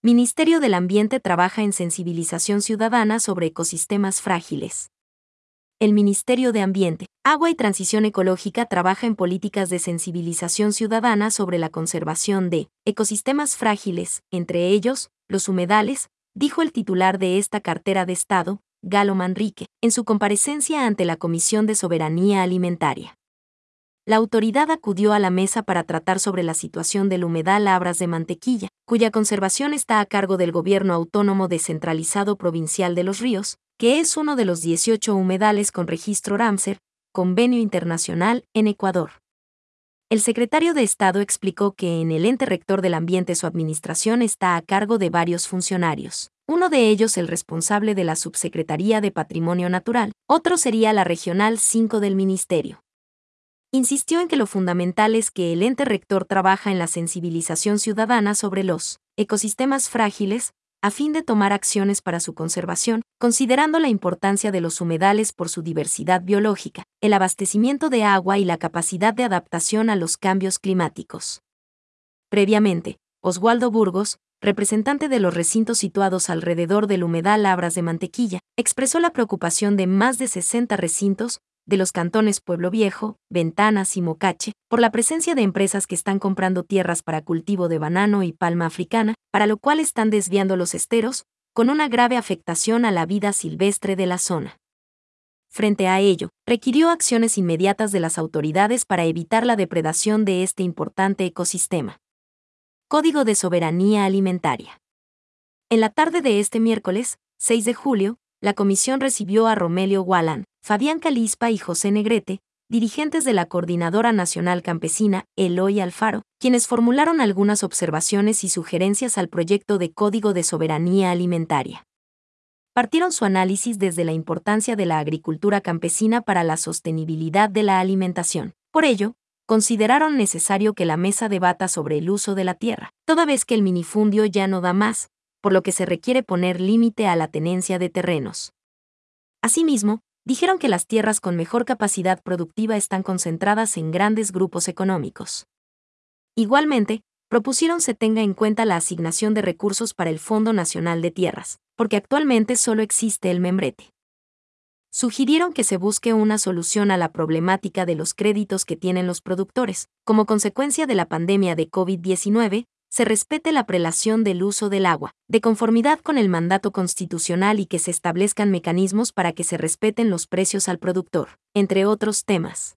Ministerio del Ambiente trabaja en sensibilización ciudadana sobre ecosistemas frágiles. El Ministerio de Ambiente, Agua y Transición Ecológica trabaja en políticas de sensibilización ciudadana sobre la conservación de ecosistemas frágiles, entre ellos, los humedales, dijo el titular de esta cartera de Estado, Galo Manrique, en su comparecencia ante la Comisión de Soberanía Alimentaria. La autoridad acudió a la mesa para tratar sobre la situación del humedal Labras de Mantequilla, cuya conservación está a cargo del Gobierno Autónomo Descentralizado Provincial de los Ríos, que es uno de los 18 humedales con registro Ramsar, convenio internacional, en Ecuador. El secretario de Estado explicó que en el ente rector del ambiente su administración está a cargo de varios funcionarios. Uno de ellos el responsable de la Subsecretaría de Patrimonio Natural, otro sería la Regional 5 del Ministerio. Insistió en que lo fundamental es que el ente rector trabaja en la sensibilización ciudadana sobre los ecosistemas frágiles, a fin de tomar acciones para su conservación, considerando la importancia de los humedales por su diversidad biológica, el abastecimiento de agua y la capacidad de adaptación a los cambios climáticos. Previamente, Oswaldo Burgos, representante de los recintos situados alrededor del humedal Labras de Mantequilla, expresó la preocupación de más de 60 recintos, de los cantones Pueblo Viejo, Ventanas y Mocache, por la presencia de empresas que están comprando tierras para cultivo de banano y palma africana, para lo cual están desviando los esteros, con una grave afectación a la vida silvestre de la zona. Frente a ello, requirió acciones inmediatas de las autoridades para evitar la depredación de este importante ecosistema. Código de Soberanía Alimentaria. En la tarde de este miércoles, 6 de julio, la comisión recibió a Romelio Gualán, Fabián Calispa y José Negrete, dirigentes de la Coordinadora Nacional Campesina, Eloy Alfaro, quienes formularon algunas observaciones y sugerencias al proyecto de Código de Soberanía Alimentaria. Partieron su análisis desde la importancia de la agricultura campesina para la sostenibilidad de la alimentación. Por ello, consideraron necesario que la mesa debata sobre el uso de la tierra, toda vez que el minifundio ya no da más, por lo que se requiere poner límite a la tenencia de terrenos. Asimismo, dijeron que las tierras con mejor capacidad productiva están concentradas en grandes grupos económicos. Igualmente, propusieron se tenga en cuenta la asignación de recursos para el Fondo Nacional de Tierras, porque actualmente solo existe el membrete. Sugirieron que se busque una solución a la problemática de los créditos que tienen los productores, como consecuencia de la pandemia de COVID-19, se respete la prelación del uso del agua, de conformidad con el mandato constitucional y que se establezcan mecanismos para que se respeten los precios al productor, entre otros temas.